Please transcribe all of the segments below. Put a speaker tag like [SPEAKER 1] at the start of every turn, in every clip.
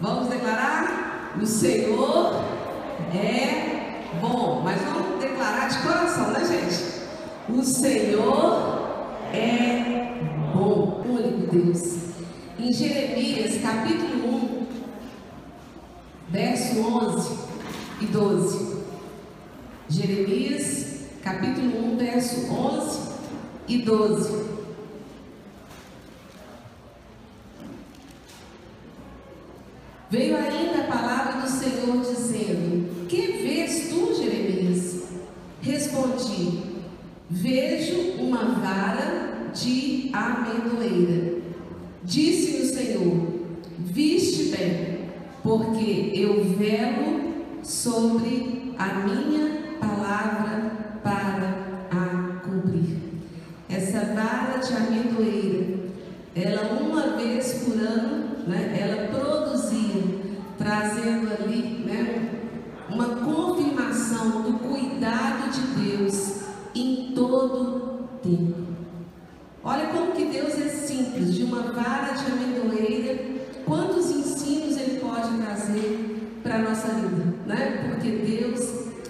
[SPEAKER 1] Vamos declarar? O Senhor é bom. Mas vamos declarar de coração, né, gente? O Senhor é bom. Único Deus. Em Jeremias, capítulo 1, verso 11 e 12. Jeremias, capítulo 1, verso 11 e 12. Veio ainda a palavra do Senhor dizendo: Que vês tu, Jeremias? Respondi: Vejo uma vara de amendoeira. Disse-me o Senhor: Viste bem, porque eu velo sobre a minha palavra para a cumprir. Essa vara de amendoeira, ela uma vez por ano, né, ela produzia, trazendo ali né, uma confirmação do cuidado de Deus em todo tempo. Olha como que Deus é simples, de uma vara de amendoeira, quantos ensinos Ele pode trazer para a nossa vida, né? Porque Deus,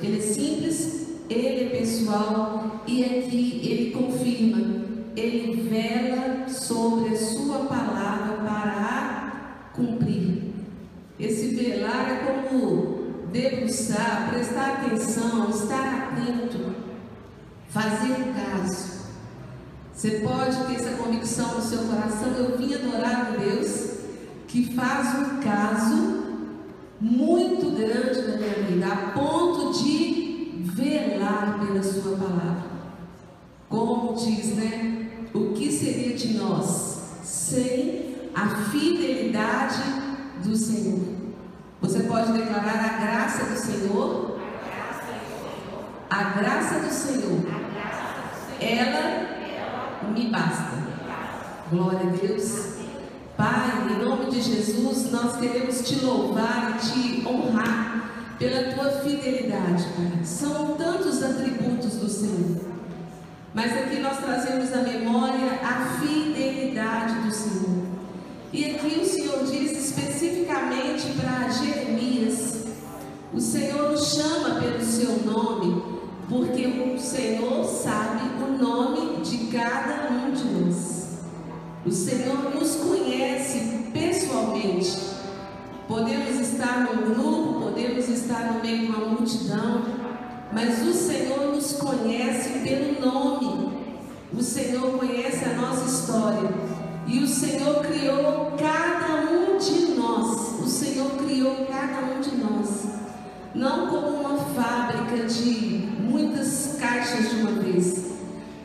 [SPEAKER 1] Ele é simples, Ele é pessoal e aqui Ele confirma, Ele vela sobre a Sua palavra para a cumprir. Esse velar é como debruçar, prestar atenção, estar atento, fazer caso. Você pode ter essa convicção no seu coração. Eu vim adorar a Deus que faz um caso muito grande na minha vida, a ponto de velar pela Sua palavra. Como diz, né? O que seria de nós sem a fidelidade do Senhor? Você pode declarar a graça do Senhor? A graça do Senhor. Ela me basta. Glória a Deus. Pai, em nome de Jesus, nós queremos te louvar e te honrar pela tua fidelidade, Pai. São tantos atributos do Senhor. Mas aqui nós trazemos à memória a fidelidade do Senhor. E aqui o Senhor diz especificamente para Jeremias: o Senhor nos chama pelo seu nome, porque o Senhor sabe o nome de cada um de nós. O Senhor nos conhece pessoalmente. Podemos estar num grupo, podemos estar no meio de uma multidão, mas o Senhor nos conhece pelo nome. O Senhor conhece a nossa história. E o Senhor criou Não como uma fábrica de muitas caixas de uma vez,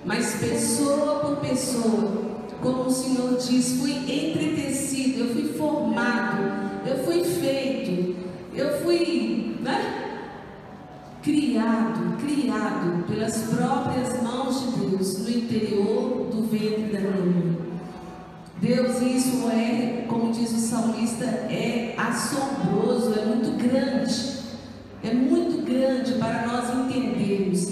[SPEAKER 1] mas pessoa por pessoa. Como o Senhor diz, fui entretecido, eu fui formado, eu fui feito, eu fui né? criado, criado pelas próprias mãos de Deus no interior do ventre da minha mãe. Deus, isso é, como diz o salmista, é assombroso, é muito grande. É muito grande para nós entendermos.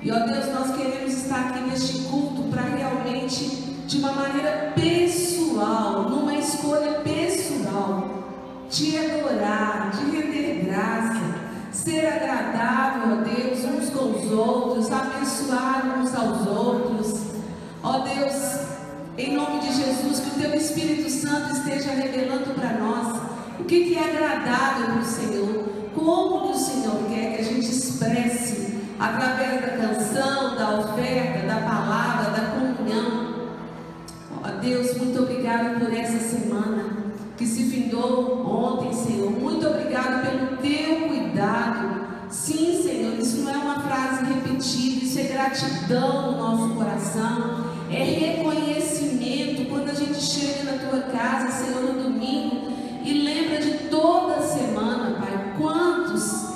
[SPEAKER 1] E ó Deus, nós queremos estar aqui neste culto para realmente, de uma maneira pessoal, numa escolha pessoal, te adorar, te render graça, ser agradável a Deus uns com os outros, abençoar uns aos outros. Ó Deus, em nome de Jesus, que o Teu Espírito Santo esteja revelando para nós o que é agradável para o Senhor, como que o Senhor quer que a gente expresse através da canção, da oferta, da palavra, da comunhão. Ó Deus, muito obrigado por essa semana que se findou ontem, Senhor. Muito obrigado pelo Teu cuidado. Sim, Senhor, isso não é uma frase repetida, isso é gratidão no nosso coração, é reconhecimento quando a gente chega na tua casa, Senhor, no domingo e lembra de toda a semana, quantos,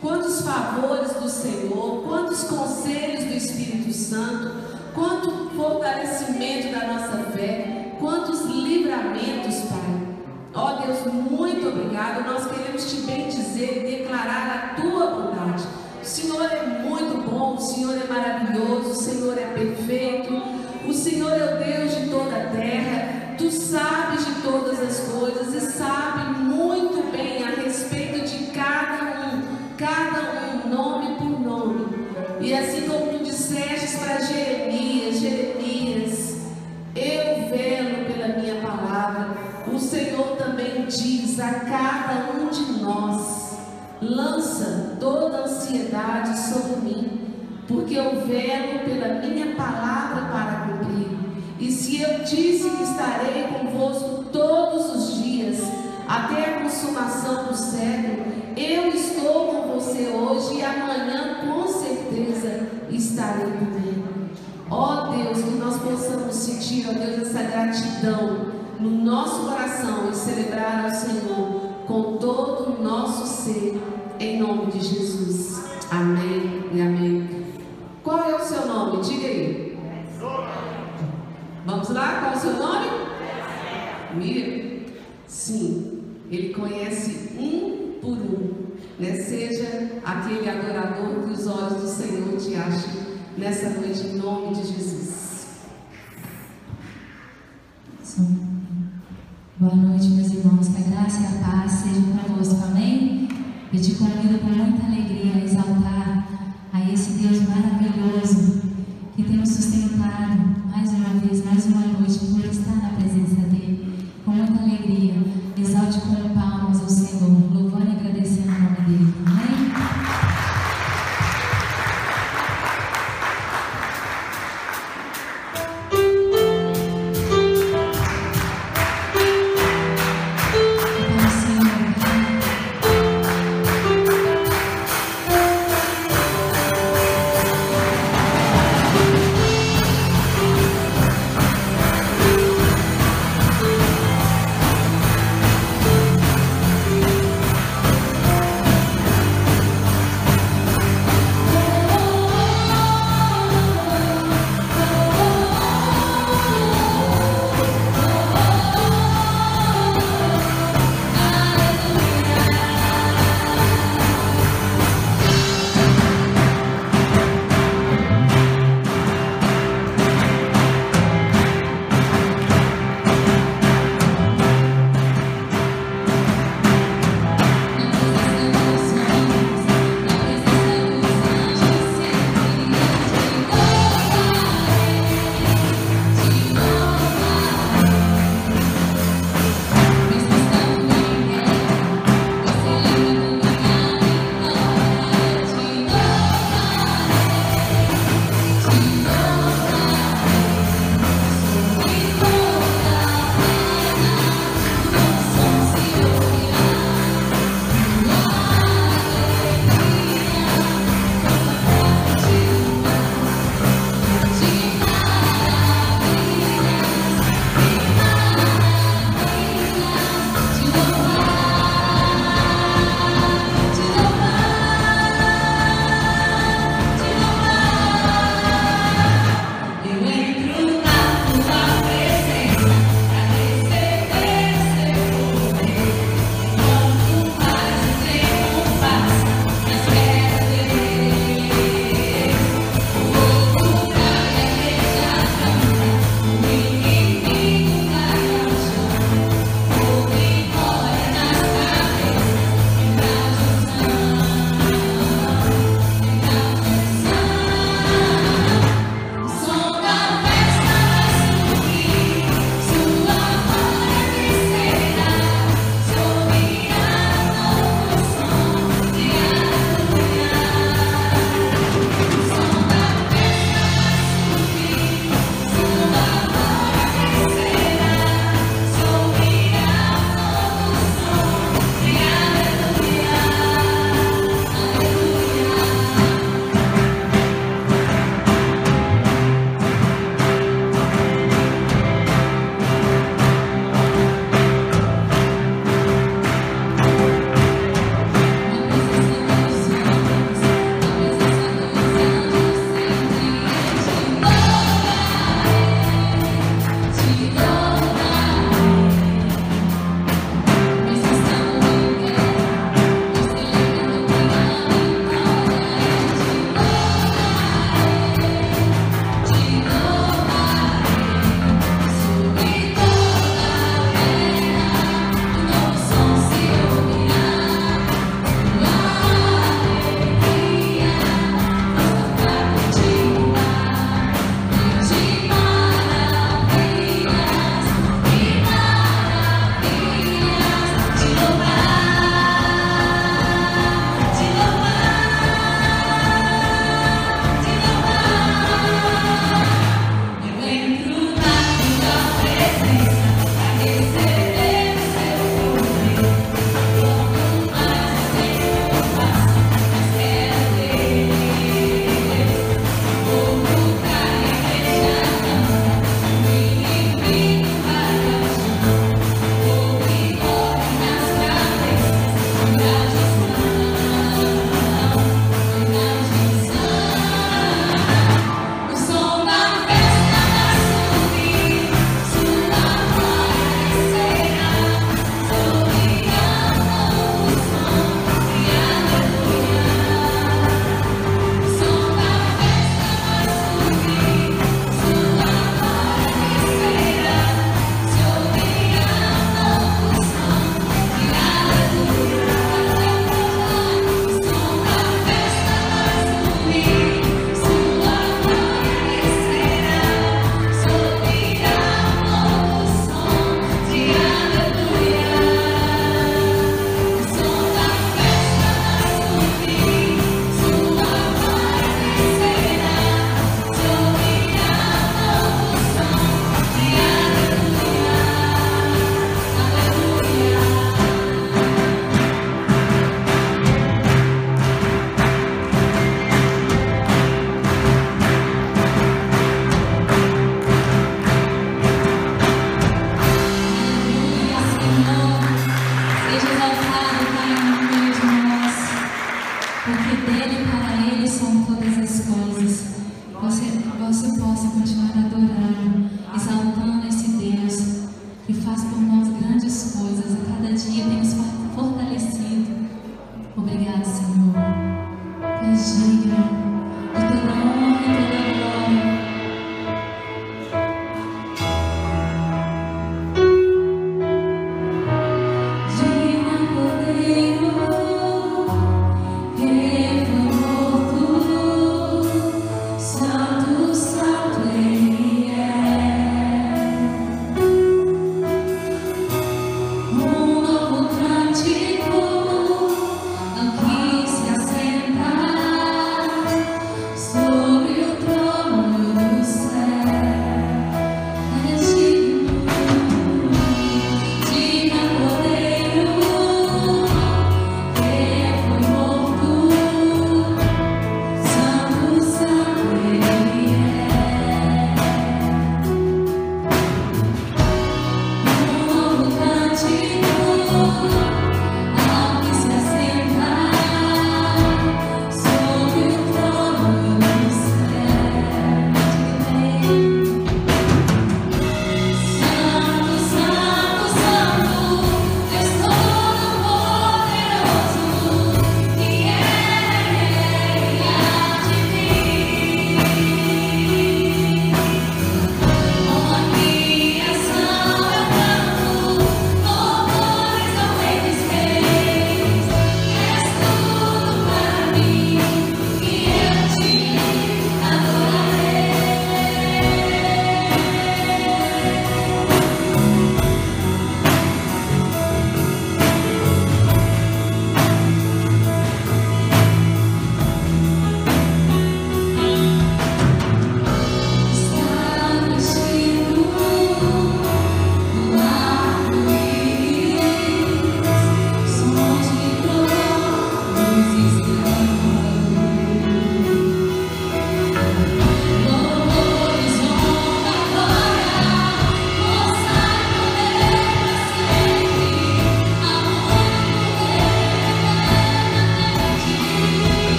[SPEAKER 1] quantos favores do Senhor, quantos conselhos do Espírito Santo, quanto fortalecimento da nossa fé, quantos livramentos, Pai. Ó oh, Deus, muito obrigado. Nós queremos te bendizer e declarar a tua bondade. O Senhor é muito bom, o Senhor é maravilhoso, o Senhor é perfeito, o Senhor é o Deus de toda a terra. Tu sabes de todas as coisas e sabes diz para Jeremias: Jeremias, eu velo pela minha palavra. O Senhor também diz a cada um de nós: lança toda ansiedade sobre mim, porque eu velo pela minha palavra para cumprir. E se eu disse que estarei convosco todos os dias, até a consumação do século, eu estou com você hoje e amanhã com certeza estarei comigo. Ó oh Deus, que nós possamos sentir, ó Deus, essa gratidão no nosso coração e celebrar ao Senhor com todo o nosso ser, em nome de Jesus. Amém e amém. Qual é o seu nome? Diga aí. Vamos lá, qual é o seu nome? Miriam. Sim, ele conhece um por um. Né? Seja aquele adorador que os olhos do Senhor te achem nessa noite, em nome de Jesus.
[SPEAKER 2] Boa noite, meus irmãos. Que a graça e a paz sejam convosco. Amém? Eu te convido com muita alegria a exaltar a esse Deus maravilhoso que tem nos sustentado mais uma vez, mais uma noite, por estar na presença dEle. Com muita alegria, exalte com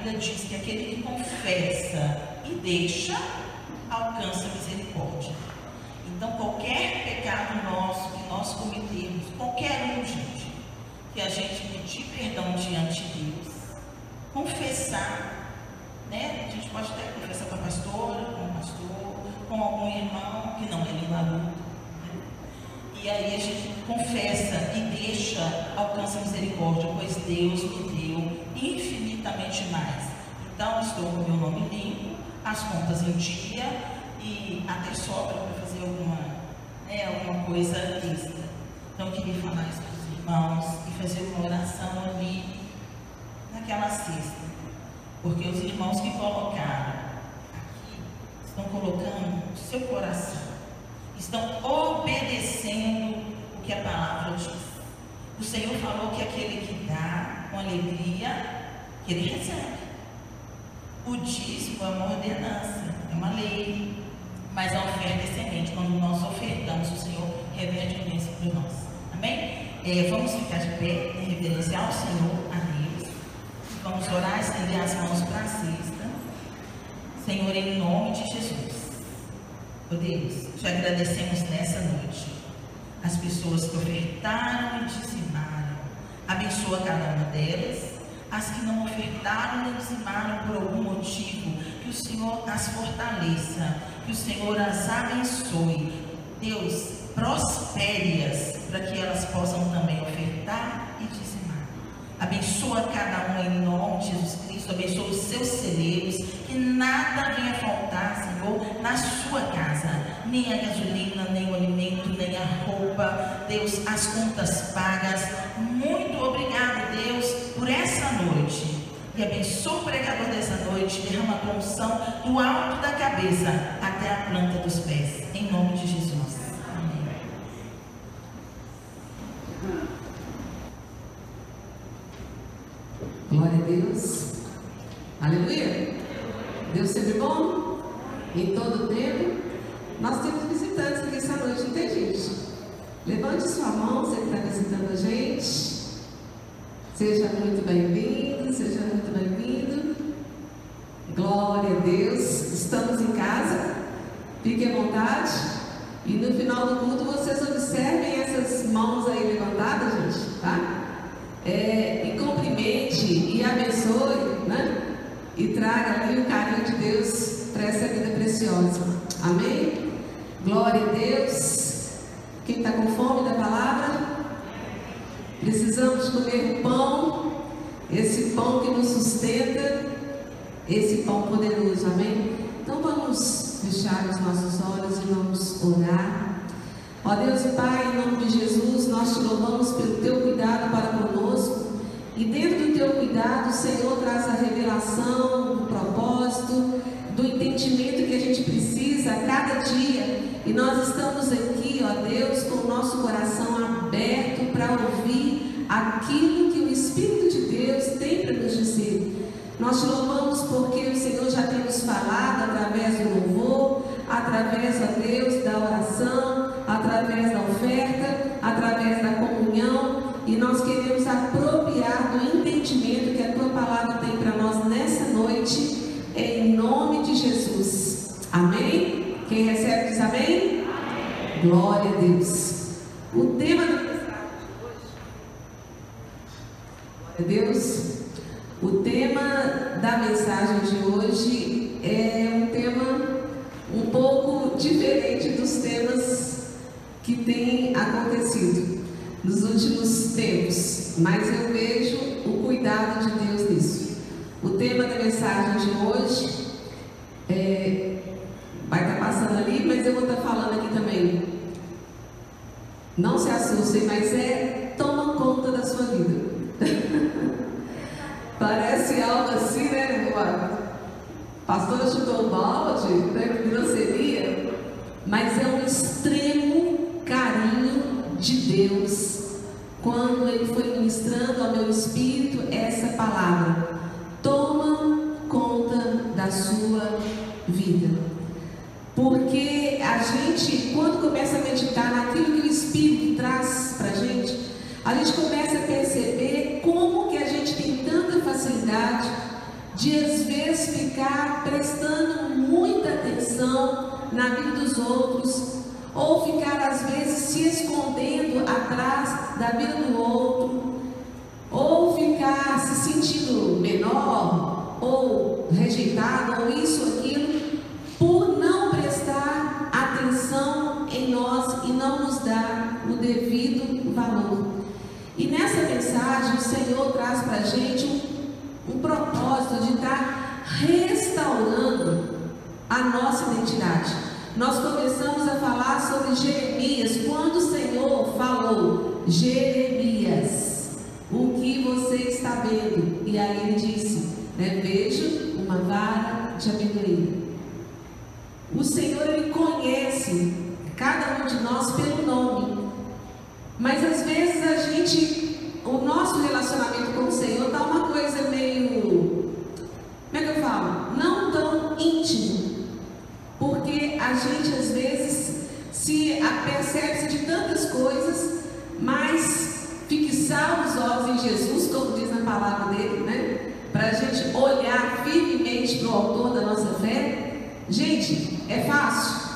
[SPEAKER 3] Bíblia diz que aquele que confessa e deixa, alcança misericórdia. Então, qualquer pecado nosso que nós cometemos, qualquer um, gente, que a gente pedir perdão diante de Deus, confessar, né? A gente pode até confessar com a pastora, com o pastor, com algum irmão que não é nem luta. E aí a gente confessa e deixa, alcança a misericórdia, pois Deus me deu infinitamente mais. Então estou com meu nome limpo, as contas em dia e até sobra para fazer alguma, né, alguma coisa extra. Então eu queria falar isso irmãos e fazer uma oração ali naquela cesta. Porque os irmãos que colocaram aqui estão colocando o seu coração, estão obedecendo o que a palavra diz. O Senhor falou que aquele que dá com alegria, que ele recebe. O dízimo é uma ordenança, é uma lei. Mas a oferta é semente. Quando nós ofertamos, o Senhor reverte a bênção para nós. Amém? É, vamos ficar de pé e reverenciar ao Senhor, a Deus. Vamos orar, estender as mãos para a cesta. Senhor, em nome de Jesus. Oh Deus, te agradecemos nessa noite. As pessoas que ofertaram e dizimaram. Abençoa cada uma delas. As que não ofertaram e dizimaram por algum motivo, que o Senhor as fortaleça, que o Senhor as abençoe. Deus, prospere-as para que elas possam também ofertar e dizimar. Abençoa cada um em nome de Jesus Cristo, abençoa os seus celeiros, que nada venha faltar, Senhor, na sua casa, nem a gasolina, nem o alimento, nem a roupa, Deus, as contas pagas. Muito obrigado, Deus, por essa noite. E abençoa o pregador dessa noite, derrama a tua unção do alto da cabeça até a planta dos pés, em nome de Jesus.
[SPEAKER 1] Glória a Deus. Aleluia. Deus sempre bom? em todo tempo. Nós temos visitantes aqui essa noite, não tem gente? Levante sua mão, você que está visitando a gente. Seja muito bem-vindo, seja muito bem-vindo. Glória a Deus. Estamos em casa. Fique à vontade. E no final do culto vocês observem essas mãos aí levantadas, gente, tá? É, e cumprimente e abençoe, né? E traga ali o carinho de Deus para essa vida preciosa. Amém? Glória a Deus. Quem está com fome da palavra? Precisamos comer pão, esse pão que nos sustenta, esse pão poderoso. Amém? Então vamos fechar os nossos olhos e vamos orar. Ó Deus e Pai, em nome de Jesus, nós te louvamos pelo teu cuidado para conosco. E dentro do teu cuidado, o Senhor traz a revelação do propósito, do entendimento que a gente precisa a cada dia. E nós estamos aqui, ó Deus, com o nosso coração aberto para ouvir aquilo que o Espírito de Deus tem para nos dizer. Nós te louvamos porque o Senhor já tem nos falado através do louvor, através, ó Deus, da oração, através da oferta, através da comunhão, e nós queremos apropriar do entendimento que a tua palavra tem para nós nessa noite, em nome de Jesus. Amém? Quem recebe diz amém? amém. Glória a Deus. O tema da mensagem de hoje, glória a Deus. O tema da mensagem de hoje é um tema um pouco diferente dos temas que têm acontecido nos últimos tempos, mas eu vejo o cuidado de Deus nisso. O tema da mensagem de hoje é, vai estar passando ali, mas eu vou estar falando aqui também. Não se assustem, mas é toma conta da sua vida. Parece algo assim, né? Pastora chutou o balde, né, grosseria, mas é um extremo de Deus quando Ele foi ministrando ao meu espírito essa palavra. Toma conta da sua vida. Porque a gente, quando começa a meditar naquilo que o Espírito traz para a gente, a gente começa a perceber como que a gente tem tanta facilidade de às vezes ficar prestando muita atenção na vida dos outros, ou ficar às vezes se escondendo atrás da vida do outro, ou ficar se sentindo menor, ou rejeitado, ou isso, aquilo, por não prestar atenção em nós e não nos dar o devido valor. E nessa mensagem o Senhor traz para a gente um, um propósito de estar restaurando a nossa identidade. Nós começamos a falar sobre Jeremias, quando o Senhor falou, Jeremias, o que você está vendo? E aí ele disse, né, vejo uma vara de amendoim. O Senhor, Ele conhece cada um de nós pelo nome. Mas às vezes a gente, o nosso relacionamento com o Senhor está uma coisa meio, como é que eu falo? Não tão íntimo. Porque a gente às vezes se apercebe de tantas coisas, mas fixar os olhos em Jesus, como diz na palavra dele, né? Para a gente olhar firmemente para o autor da nossa fé. Gente, é fácil?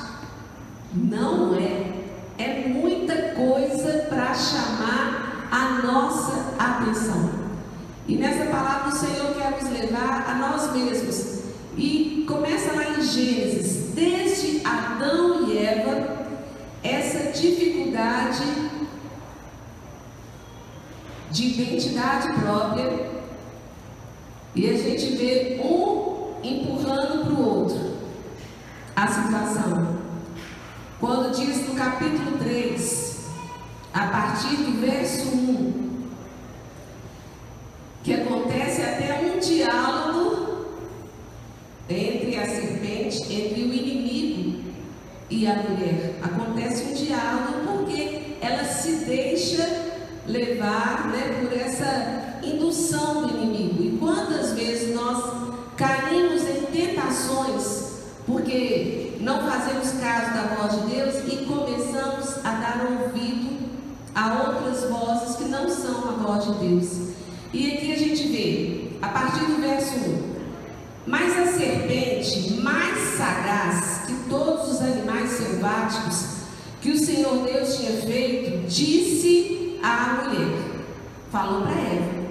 [SPEAKER 1] Não é é muita coisa para chamar a nossa atenção. E nessa palavra o Senhor quer nos levar a nós mesmos. E começa lá em Gênesis, desde Adão e Eva, essa dificuldade de identidade própria. E a gente vê um empurrando para o outro a situação. Quando diz no capítulo 3, a partir do verso 1, que acontece até um diálogo entre a serpente, entre o inimigo e a mulher. Acontece um diálogo porque ela se deixa levar né, por essa indução do inimigo. E quantas vezes nós caímos em tentações porque não fazemos caso da voz de Deus e começamos a dar ouvido a outras vozes que não são a voz de Deus. E aqui a gente vê, a partir do verso 1, mas a serpente, mais sagaz que todos os animais selváticos que o Senhor Deus tinha feito, disse à mulher, falou para Eva: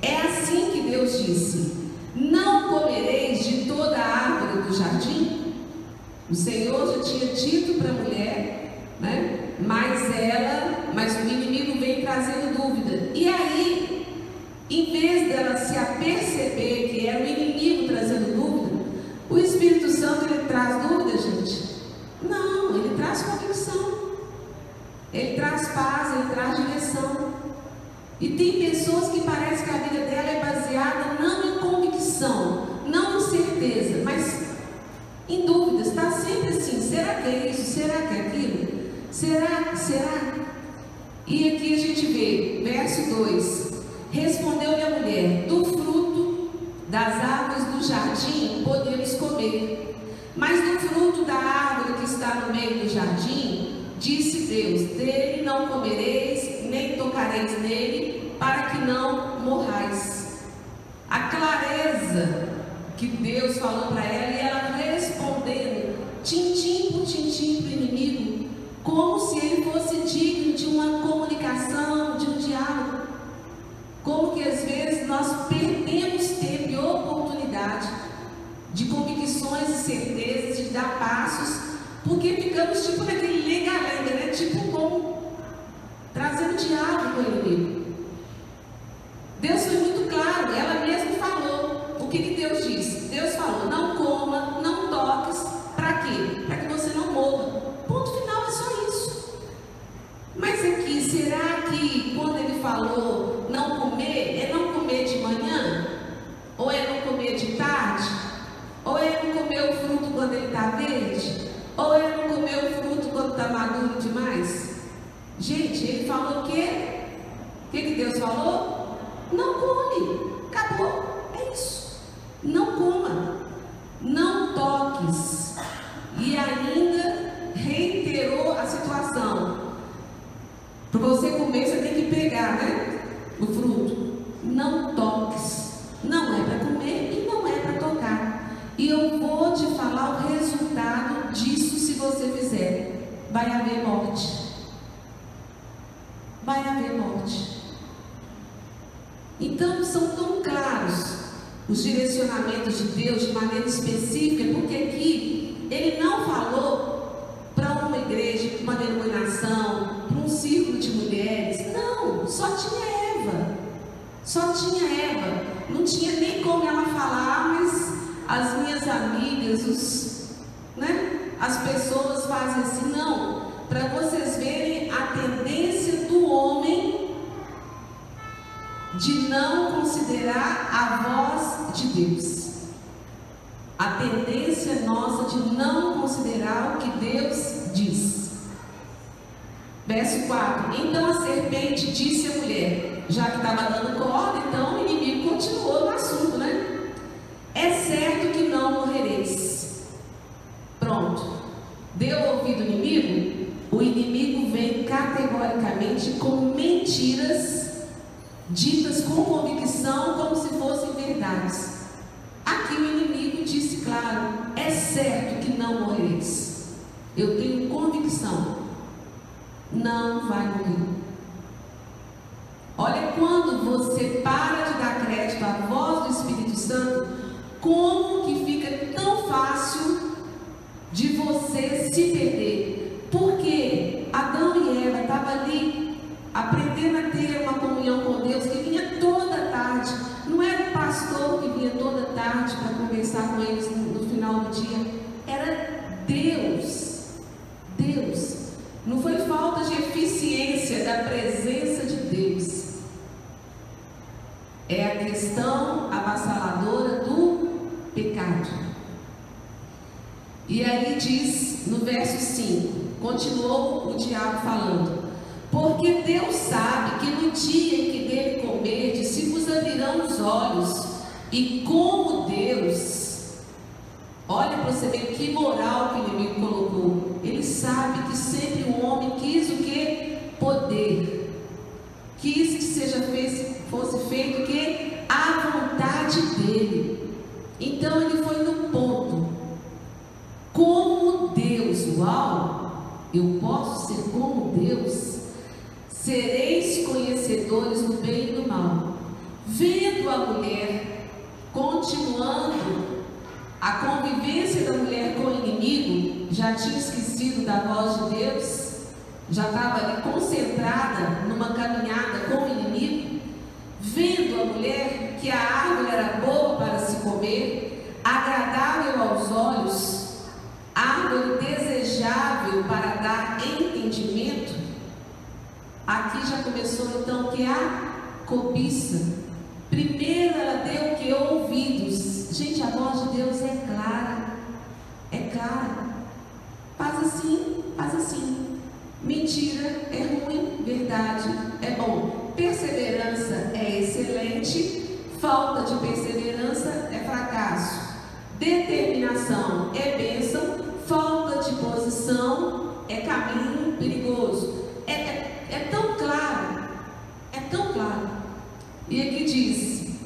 [SPEAKER 1] É assim que Deus disse: Não comereis de toda a árvore do jardim? O Senhor já tinha dito para a mulher, né? Mas ela, mas o inimigo vem trazendo dúvida. E aí, em vez dela se aperceber que era o inimigo trazendo dúvida, o Espírito Santo ele traz dúvida, gente? Não, ele traz convicção. Ele traz paz, ele traz direção. E tem pessoas que parece que a vida dela é baseada não em convicção, não em certeza, mas em dúvidas. Está sempre assim: será que é isso? Será que é aquilo? Será? Será? E aqui a gente vê, verso 2: Respondeu-lhe a mulher: Do fruto das árvores do jardim podemos comer, mas do fruto da árvore que está no meio do jardim, disse Deus: Dele não comereis, nem tocareis nele, para que não morrais. A clareza que Deus falou para ela e ela respondendo, tintim por tintim para o inimigo, como se ele fosse digno de uma comunicação, de um diálogo. Como que às vezes nós perdemos tempo e oportunidade de convicções e certezas, de dar passos, porque ficamos tipo naquele lenga-lenga, né? Tipo como trazendo diálogo com o inimigo. Presença de Deus. É a questão avassaladora do pecado. E aí diz no verso 5: continuou o diabo falando. Porque Deus sabe que no dia em que dele comerdes, se vos abrirão os olhos, e como Deus, Olha para você ver que moral que o inimigo colocou. Ele sabe que sempre o homem quis o que? Poder. Quis que seja fez, fosse feito que? A vontade dele. Então ele foi no ponto. Como Deus, uau! Eu posso ser como Deus? Sereis conhecedores do bem e do mal. Vendo a mulher continuando a convivência da mulher com o inimigo já tinha esquecido da voz de Deus, já estava ali concentrada numa caminhada com o inimigo, vendo a mulher que a árvore era boa para se comer, agradável aos olhos, árvore desejável para dar entendimento, aqui já começou então que a cobiça. Primeiro ela deu que ouvidos Gente, a voz de Deus é clara. É clara. Faz assim, faz assim. Mentira é ruim, verdade é bom. Perseverança é excelente, falta de perseverança é fracasso. Determinação é bênção, falta de posição é caminho perigoso. É, é, é tão claro, é tão claro. E aqui diz: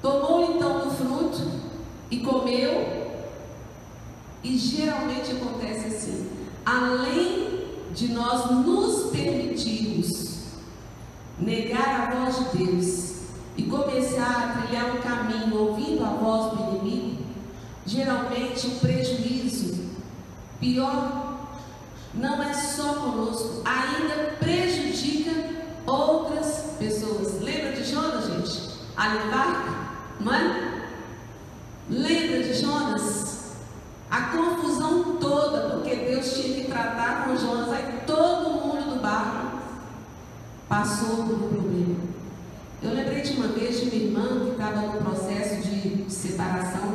[SPEAKER 1] tomou então do fruto e comeu. E geralmente acontece assim: além de nós nos permitirmos negar a voz de Deus e começar a trilhar um caminho ouvindo a voz do inimigo, geralmente o prejuízo pior não é só conosco, ainda prejudica outras pessoas. Lembra de Jonas, gente? Ali no? Não é? Lembra de Jonas? A confusão toda, porque Deus tinha que tratar com Jonas, aí todo mundo do barco passou por um problema. Eu lembrei de uma vez de minha irmã que estava no processo de separação,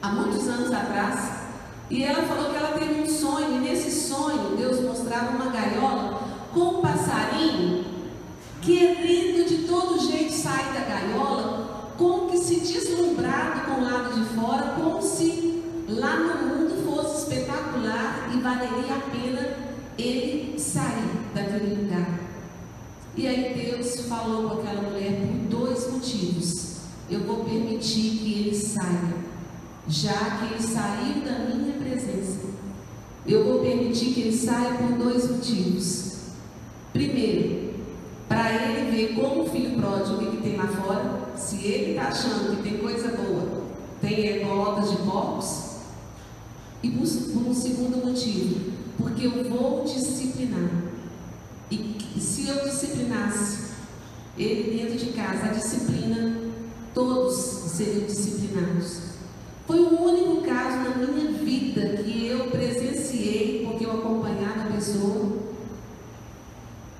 [SPEAKER 1] há muitos anos atrás, e ela falou que ela teve um sonho, e nesse sonho Deus mostrava uma gaiola com um passarinho querendo de todo jeito sair da gaiola como que se deslumbrado com o lado de fora, como se lá no mundo fosse espetacular e valeria a pena ele sair daquele lugar. E aí Deus falou com aquela mulher por dois motivos. Eu vou permitir que ele saia, já que ele saiu da minha presença. Eu vou permitir que ele saia por dois motivos. Primeiro, para ele ver como o filho pródigo que tem lá fora, se ele está achando que tem coisa boa, tem colotas de porcos, e por, um segundo motivo, porque eu vou disciplinar. E, e se eu disciplinasse ele dentro de casa, a disciplina, todos seriam disciplinados. Foi o único caso na minha vida que eu presenciei, porque eu acompanhava a pessoa,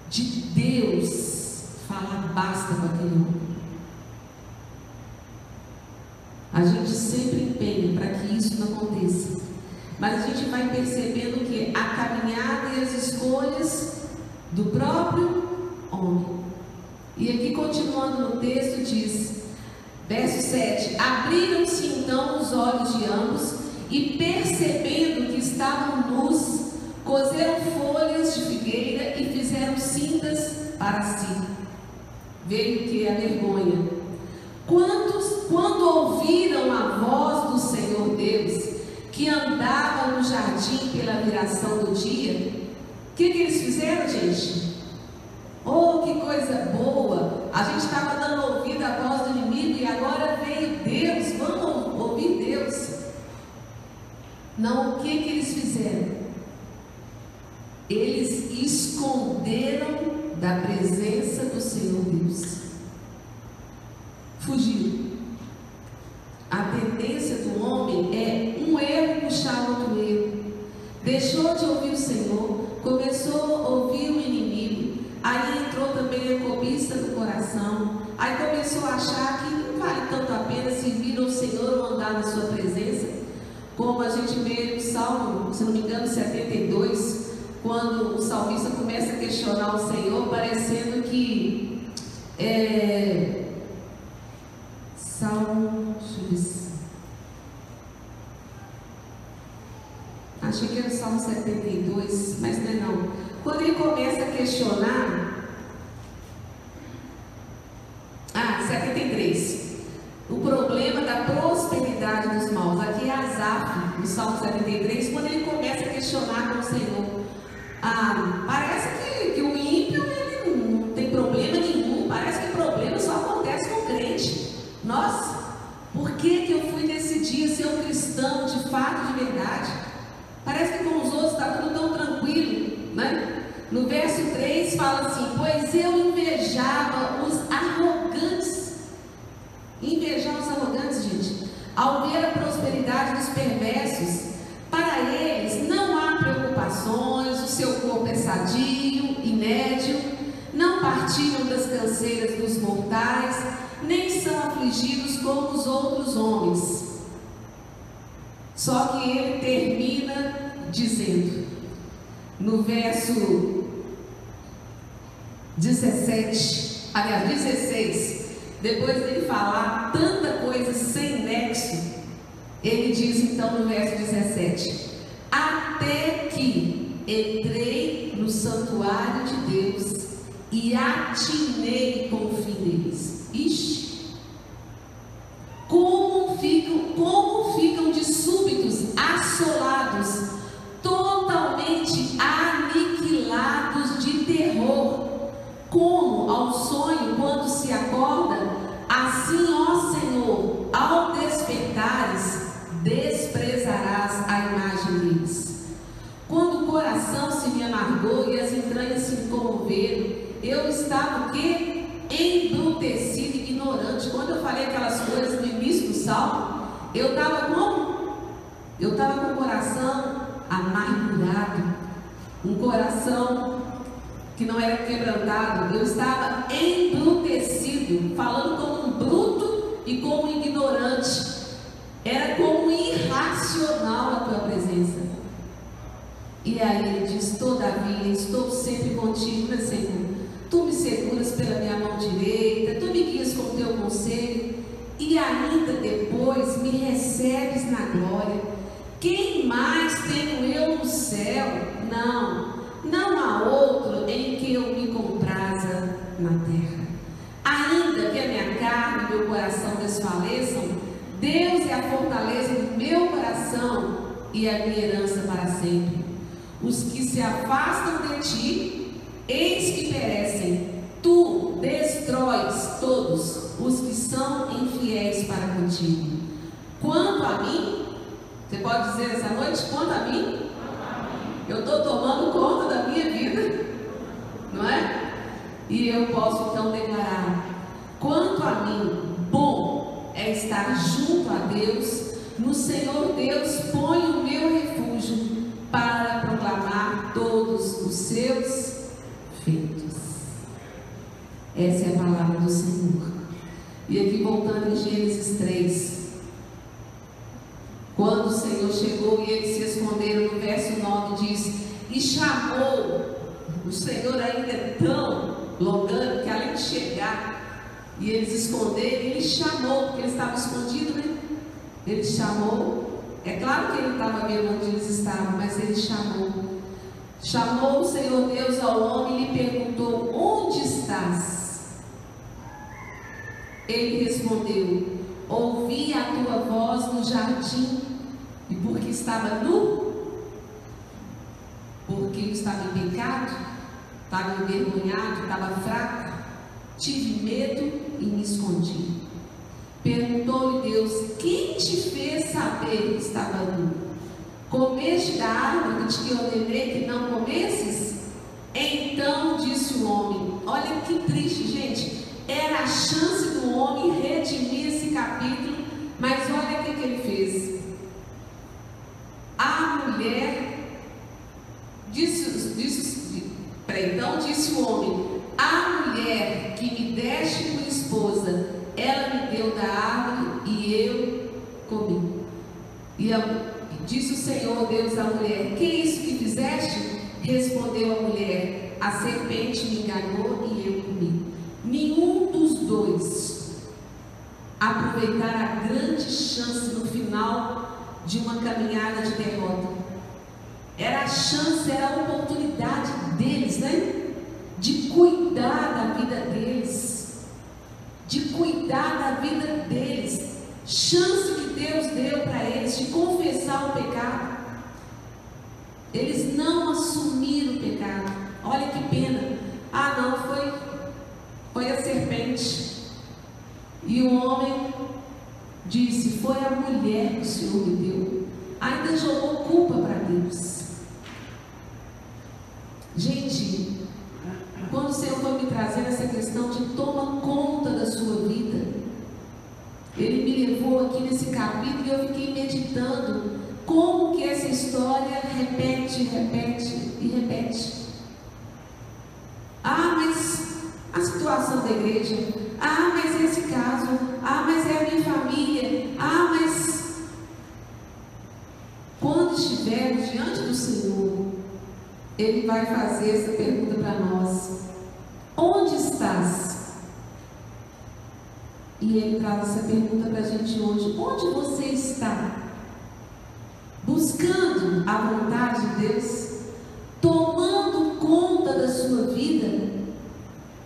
[SPEAKER 1] de Deus falar basta com aquele homem. A gente sempre empenha para que isso não aconteça. Mas a gente vai percebendo que a caminhada e as escolhas do próprio homem. E aqui, continuando no texto, diz, verso 7: Abriram-se então os olhos de ambos e, percebendo que estavam nus, cozeram folhas de figueira e fizeram cintas para si. Veio que a vergonha. Quantos, quando ouviram a voz do Senhor Deus, que andava no jardim pela viração do dia, o que, que eles fizeram, gente? Oh, que coisa boa! A gente estava dando ouvido à voz do inimigo e agora veio Deus, vamos ouvir Deus. Não, o que, que eles fizeram? eles esconderam da presença do Senhor Deus. Fugiu. A tendência do homem é um erro puxar outro erro. Deixou de ouvir o Senhor, começou a ouvir o inimigo. Aí entrou também a cobiça do coração. Aí começou a achar que não vale tanto a pena servir ao Senhor ou andar na sua presença. Como a gente vê no Salmo, se não me engano, 72, quando o salmista começa a questionar o Senhor, parecendo que é, Salmo, deixa eu ver achei que era o Salmo 72, mas não é não. Quando ele começa a questionar. Ah, 73. O problema da prosperidade dos maus. Aqui é Asaf, no Salmo 73, quando ele começa a questionar com o Senhor. Ah, parece que, um cristão de fato, de verdade? Parece que com os outros está tudo tão tranquilo, né? No verso 3 fala assim: Pois eu invejava os arrogantes. Invejar os arrogantes, gente. Ao ver a prosperidade dos perversos, para eles não há preocupações, o seu corpo é sadio, inédio, não partilham das canseiras dos mortais, nem são afligidos como os outros homens. Só que ele termina dizendo, no verso 17, aliás, 16, depois dele falar tanta coisa sem nexo, ele diz então no verso 17: Até que entrei no santuário de Deus e atinei com o fim deles. Ixi! Como ficam, como súbitos assolados, totalmente aniquilados de terror. Como ao sonho quando se acorda, assim, ó Senhor, ao despertares, desprezarás a imagem deles. Quando o coração se me amargou e as entranhas se me comoveram, eu estava o quê? Embrutecido, ignorante. Quando eu falei aquelas coisas no início do salmo, eu estava como? Eu estava com o coração amargurado, um coração que não era quebrantado. Eu estava embrutecido, falando como um bruto e como um ignorante. Era como irracional a tua presença. E aí ele diz: Todavia, estou sempre contigo, meu Senhor. Tu me seguras pela minha mão direita, tu me guias com teu conselho, e ainda depois me recebes na glória. Quem mais tenho eu no céu? Não, não há outro em que eu me compraza na terra. Ainda que a minha carne e meu coração desfaleçam, Deus é a fortaleza do meu coração e a minha herança para sempre. Os que se afastam de ti, eis que perecem. Tu destróis todos os que são infiéis para contigo. Quanto a mim, você pode dizer essa noite, quanto a mim? Eu estou tomando conta da minha vida, não é? E eu posso então declarar: quanto a mim, bom é estar junto a Deus, no Senhor Deus põe o meu refúgio para proclamar todos os seus feitos. Essa é a palavra do Senhor. E aqui voltando em Gênesis 3. Quando o Senhor chegou e eles se esconderam, no verso 9 diz: E chamou, o Senhor ainda é tão longano que além de chegar e eles esconderem, ele chamou, porque eles estavam escondidos, né? Ele chamou, é claro que ele estava vendo onde eles estavam, mas ele chamou. Chamou o Senhor Deus ao homem e lhe perguntou: Onde estás? Ele respondeu: Ouvi a tua voz no jardim, e porque estava nu, porque estava em pecado, estava envergonhado, estava fraco, tive medo e me escondi. Perguntou-lhe Deus: Quem te fez saber que estava nu? Comeste da árvore que te ordenei que não comesses? Então disse o homem: Olha que triste, gente. Era a chance do homem redimir esse capítulo, mas olha o que, que ele fez. A mulher disse, disse então disse o homem: A mulher que me deste por esposa, ela me deu da árvore e eu comi. E a, disse o Senhor Deus à mulher: Que é isso que fizeste? Respondeu a mulher: A serpente me enganou e eu comi. Nenhum dos dois aproveitar a grande chance no final de uma caminhada de derrota. Era a chance, era a oportunidade deles, né? De cuidar da vida deles. De cuidar da vida deles. Chance que Deus deu para eles de confessar o pecado. Eles não assumiram o pecado. Olha que pena. Ah, não, foi, foi a serpente. E o homem disse: Foi a mulher que o Senhor me deu. Ainda jogou culpa para Deus. Gente, quando o Senhor foi me trazer essa questão de toma conta da sua vida, Ele me levou aqui nesse capítulo e eu fiquei meditando como que essa história repete, repete e repete. Ah, mas a situação da igreja. Ah, mas esse caso. Ah, mas é a minha família. Ah, mas quando estivermos diante do Senhor, Ele vai fazer essa pergunta para nós: Onde estás? E Ele traz essa pergunta para a gente hoje: Onde você está? Buscando a vontade de Deus?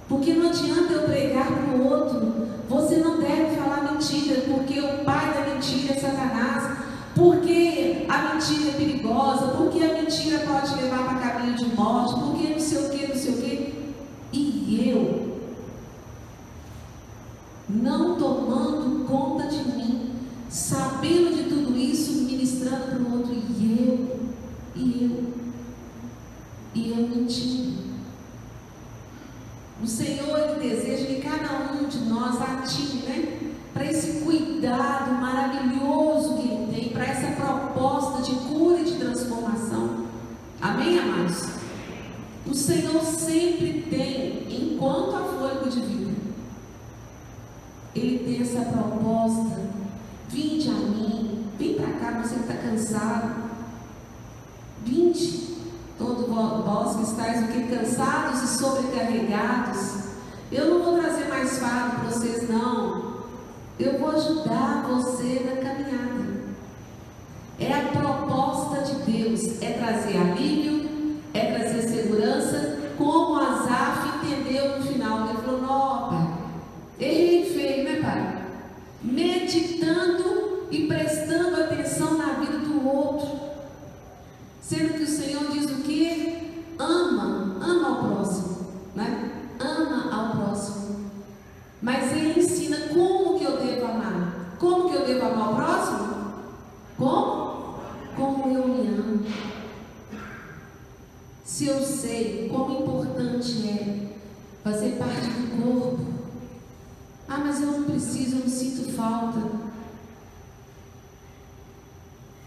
[SPEAKER 1] Porque não adianta eu pregar para o outro. Você não deve falar mentira, porque o pai da mentira é Satanás. Porque a mentira é perigosa, porque a mentira pode levar para caminho de morte, porque não sei o que, não sei o que. E eu, não tomando conta de mim, sabendo de tudo isso, ministrando para o outro, e eu, e eu, e eu mentindo. O Senhor ele deseja que cada um de nós ative, né? Para esse cuidado maravilhoso que Ele tem, para essa proposta de cura e de transformação. Amém, amados? O Senhor sempre tem, enquanto há fôlego de vida, Ele tem essa proposta. Vinde a mim, vem para cá, você que está cansado. Vinde todo vós que estáis o que cansados e sobrecarregados. Eu não vou trazer mais fardo para vocês, não. Eu vou ajudar você na caminhada. É a proposta de Deus, é trazer alívio, é trazer segurança, como Azaf entendeu no final. Ele falou, não, pai, errei feio, né, pai? Meditando e prestando atenção na vida do outro. Sendo que o Senhor diz o que? Ama, ama ao próximo, né? Ama ao próximo. Mas Ele ensina como que eu devo amar. Como que eu devo amar o próximo? Como? Como eu me amo. Se eu sei como importante é fazer parte do corpo. Ah, mas eu não preciso, eu não sinto falta.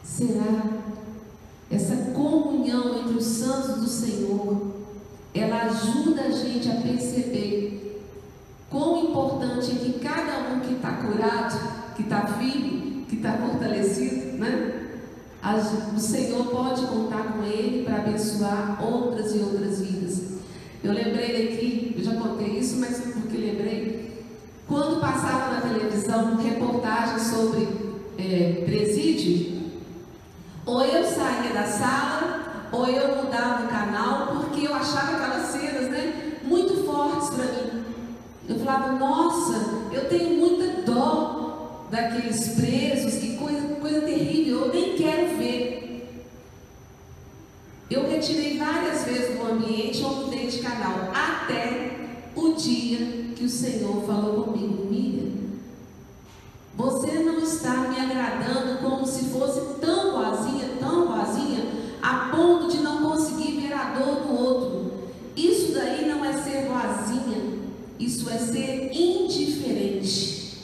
[SPEAKER 1] Será essa comunhão entre os santos do Senhor, ela ajuda a gente a perceber quão importante é que cada um que está curado, que está firme, que está fortalecido, né? O Senhor pode contar com Ele para abençoar outras e outras vidas. Eu lembrei daqui, eu já contei isso, mas porque lembrei, quando passava na televisão reportagem sobre é, presídio, ou eu saía da sala, ou eu mudava o canal, porque eu achava aquelas cenas né, muito fortes para mim. Eu falava, nossa, eu tenho muita dó daqueles presos, que coisa, coisa terrível, eu nem quero ver. Eu retirei várias vezes do ambiente ou mudei de canal, até o dia que o Senhor falou comigo, Miriam, você não está me agradando como se fosse tão vazia, tão vazia, a ponto de não conseguir ver a dor do outro. Isso daí não é ser vazia, isso é ser indiferente.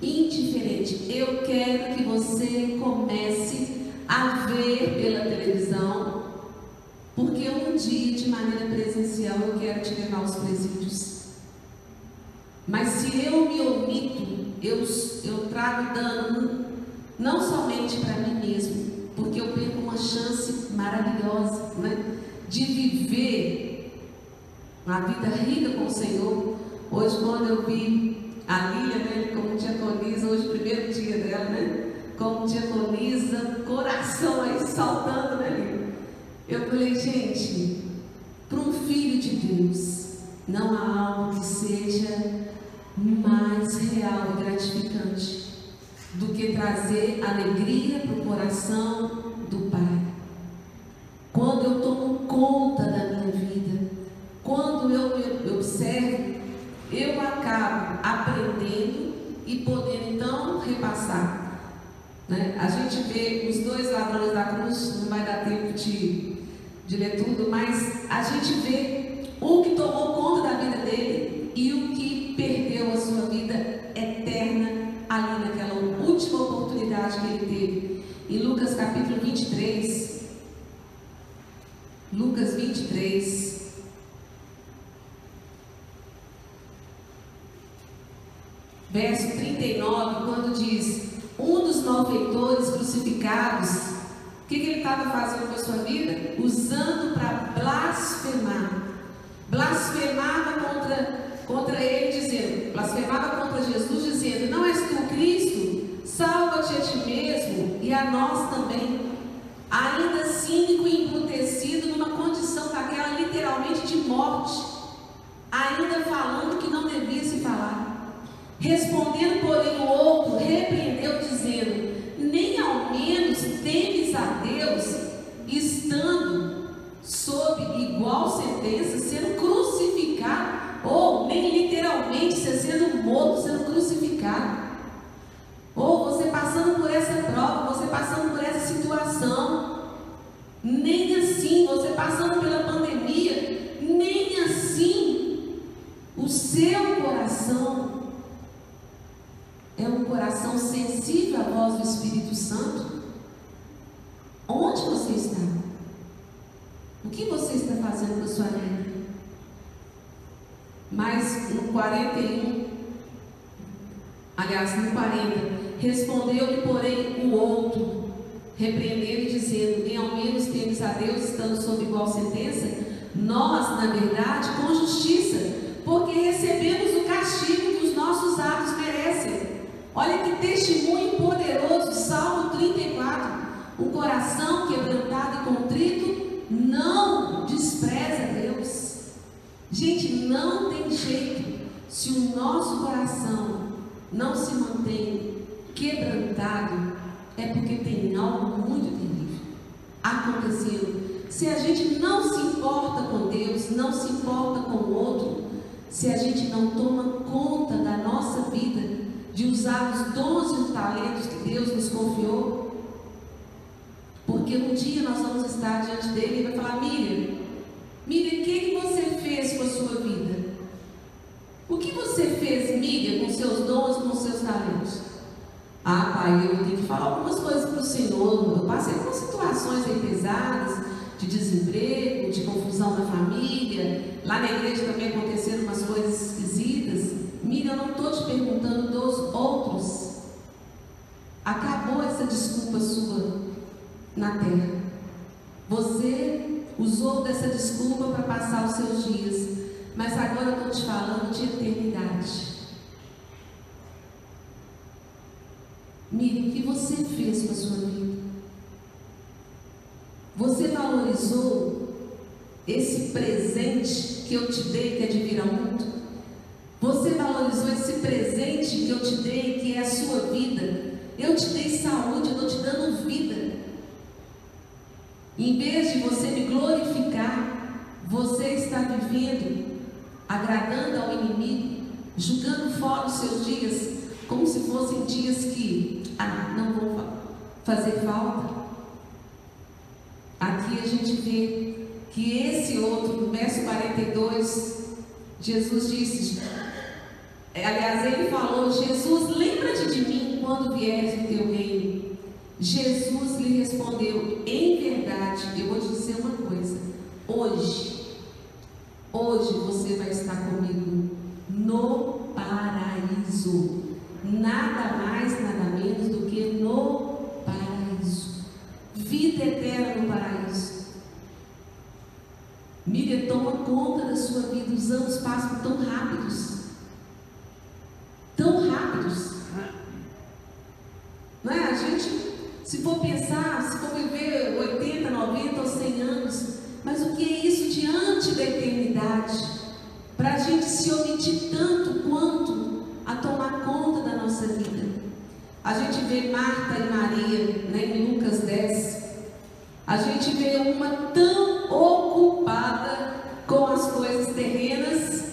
[SPEAKER 1] Indiferente. Eu quero que você comece a ver pela televisão, porque um dia, de maneira presencial, eu quero te levar aos presídios. Mas se eu me omito, eu, eu trago dano não somente para mim mesmo, porque eu perco uma chance maravilhosa né, de viver uma vida rica com o Senhor. Hoje, quando eu vi a Lília, né, como diaconisa, hoje, o primeiro dia dela, né? Como diaconisa, coração aí saltando, né, Lívia? Eu falei, gente, para um filho de Deus, não há algo que seja mais real e gratificante do que trazer alegria para o coração do Pai. Eu observo, eu acabo aprendendo e podendo então repassar. Né? A gente vê os dois ladrões da cruz, não vai dar tempo de, de ler tudo, mas a gente vê um que tomou conta da vida dele e o que perdeu a sua vida eterna ali naquela última oportunidade que ele teve. Em Lucas capítulo 23, Lucas 23, verso 39, quando diz: Um dos malfeitores crucificados, o que, que ele estava fazendo com a sua vida? Usando para blasfemar. Blasfemava contra, contra ele, dizendo: blasfemava contra Jesus, dizendo: Não és tu Cristo? Salva-te a ti mesmo e a nós também. Ainda cínico e embrutecido, numa condição daquela literalmente de morte, ainda falando que não devia se falar. Respondendo, porém, o outro repreendeu, dizendo: Nem ao menos temes a Deus, estando sob igual sentença, sendo crucificado, ou nem literalmente sendo morto, sendo crucificado. Ou você passando por essa prova, você passando por essa situação, nem assim, você passando pela pandemia, nem assim, o seu coração é um coração sensível à voz do Espírito Santo? Onde você está? O que você está fazendo com a sua vida? Mas no 41, aliás, no 40, respondeu-lhe, porém, o outro, repreendendo e dizendo: Nem ao menos temos a Deus, estando sob igual sentença, nós, na verdade, com justiça, porque recebemos o castigo que os nossos atos merecem. Olha que testemunho poderoso, Salmo 34. O coração quebrantado e contrito não despreza Deus. Gente, não tem jeito. Se o nosso coração não se mantém quebrantado, é porque tem algo muito terrível acontecendo. Se a gente não se importa com Deus, não se importa com o outro, se a gente não toma conta da nossa vida, de usar os dons e os talentos que Deus nos confiou. Porque um dia nós vamos estar diante dele e vai falar: Miriam, Miriam, o que, que você fez com a sua vida? O que você fez, Miriam, com seus dons, com seus talentos? Ah, pai, eu tenho que falar algumas coisas para o Senhor. Eu passei por situações aí pesadas, de desemprego, de confusão na família. Lá na igreja também aconteceram umas coisas esquisitas. Miriam, eu não estou te perguntando dos outros. Acabou essa desculpa sua na terra. Você usou dessa desculpa para passar os seus dias. Mas agora eu estou te falando de eternidade. Miriam, o que você fez com a sua vida? Você valorizou esse presente que eu te dei, que é de vir ao mundo? Você valorizou esse presente que eu te dei, que é a sua vida? Eu te dei saúde, eu estou te dando vida. Em vez de você me glorificar, você está vivendo, agradando ao inimigo, julgando fora os seus dias, como se fossem dias que ah, não vão fazer falta. Aqui a gente vê que esse outro, no verso 42, Jesus disse, aliás, ele falou: Jesus, lembra-te de mim quando vieres no teu reino. Jesus lhe respondeu: Em verdade, eu vou te dizer uma coisa. Hoje, hoje você vai estar comigo no paraíso. Nada mais, nada menos do que no paraíso. Vida eterna no paraíso. Miriam, toma conta da sua vida. Os anos passam tão rápidos. Tão rápidos. Não é? a gente, se for pensar, se for viver 80, 90 ou 100 anos, mas o que é isso diante da eternidade? Para a gente se omitir tanto quanto a tomar conta da nossa vida. A gente vê Marta e Maria né, em Lucas 10. A gente vê uma tão ocupada com as coisas terrenas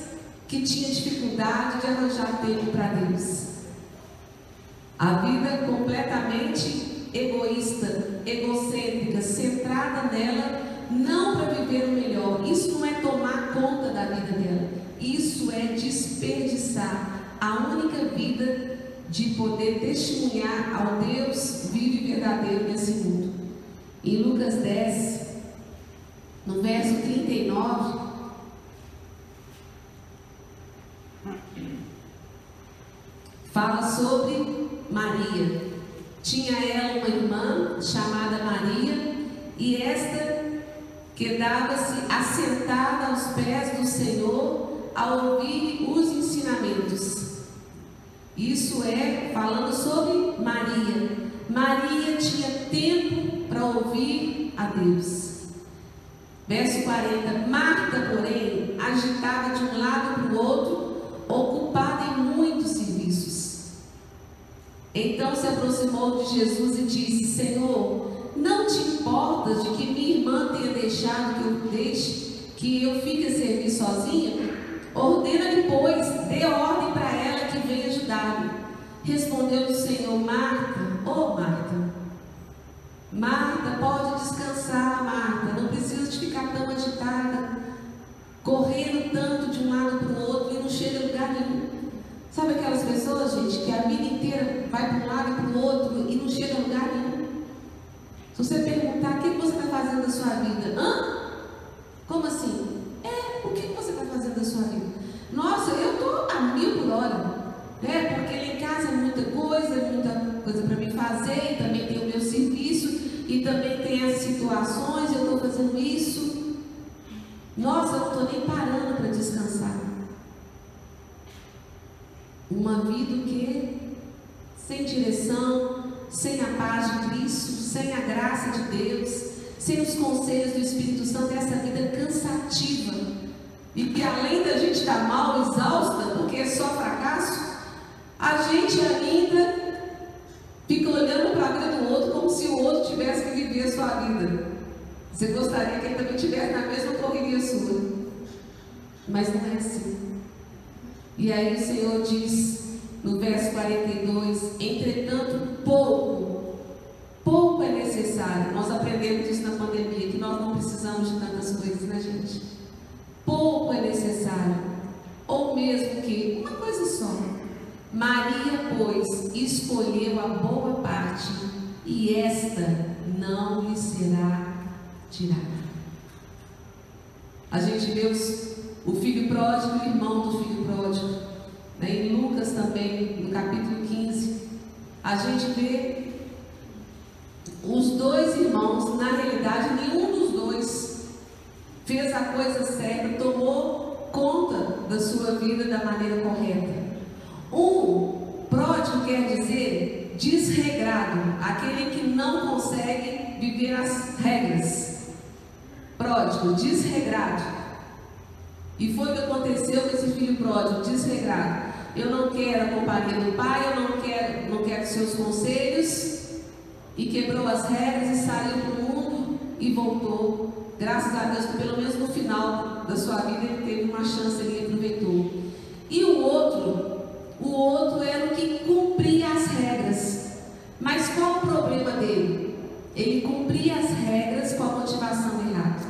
[SPEAKER 1] que tinha dificuldade de arranjar tempo para Deus. A vida completamente egoísta, egocêntrica, centrada nela, não para viver o melhor. Isso não é tomar conta da vida dela. Isso é desperdiçar a única vida de poder testemunhar ao Deus vivo e verdadeiro nesse mundo. Em Lucas 10, no verso 39, fala sobre Maria. Tinha ela uma irmã chamada Maria, e esta quedava-se assentada aos pés do Senhor ao ouvir os ensinamentos. Isso é falando sobre Maria. Maria tinha tempo para ouvir a Deus. Verso 40: Marta, porém, agitada de um lado para o outro, ocupada em. Então se aproximou de Jesus e disse: Senhor, não te importas de que minha irmã tenha deixado que eu deixe, que eu fique a servir sozinha? Ordena-lhe, pois, dê ordem para ela que venha ajudar-me. Respondeu o Senhor, Marta, oh Marta, Marta, pode descansar, Marta, não precisa de ficar tão agitada, correndo tanto de um lado para o outro e não chega a lugar nenhum. Sabe aquelas pessoas, gente, que a vida inteira vai para um lado e para o outro e não chega a lugar nenhum? Se você perguntar o que você está fazendo da sua vida, hã? Como assim? É, o que você está fazendo da sua vida? Nossa, eu estou a mil por hora, né? Porque lá em casa é muita coisa, muita coisa para me fazer, e também tem o meu serviço, e também tem as situações, eu estou fazendo isso. Nossa, eu não estou nem parando para descansar. Uma vida que sem direção, sem a paz de Cristo, sem a graça de Deus, sem os conselhos do Espírito Santo, essa vida cansativa. E que além da gente estar mal, exausta, porque é só fracasso, a gente ainda fica olhando para a vida do outro como se o outro tivesse que viver a sua vida. Você gostaria que ele também estivesse na mesma correria sua. Mas não é assim. E aí o Senhor diz no verso 42: Entretanto, pouco, pouco é necessário. Nós aprendemos isso na pandemia, que nós não precisamos de tantas coisas, né, gente? Pouco é necessário. Ou mesmo que uma coisa só. Maria, pois, escolheu a boa parte, e esta não lhe será tirada. A gente vê os, o filho pródigo o irmão do filho pródigo. Em Lucas também, no capítulo 15, a gente vê os dois irmãos, na realidade, nenhum dos dois fez a coisa certa, tomou conta da sua vida da maneira correta. Um pródigo quer dizer desregrado, aquele que não consegue viver as regras. Pródigo, desregrado. E foi o que aconteceu com esse filho pródigo, desregrado. Eu não quero a companhia do pai, eu não quero, não quero seus conselhos. E quebrou as regras e saiu para o mundo e voltou. Graças a Deus pelo menos no final da sua vida ele teve uma chance, ele aproveitou. E o outro, o outro era o que cumpria as regras. Mas qual o problema dele? Ele cumpria as regras com a motivação errada.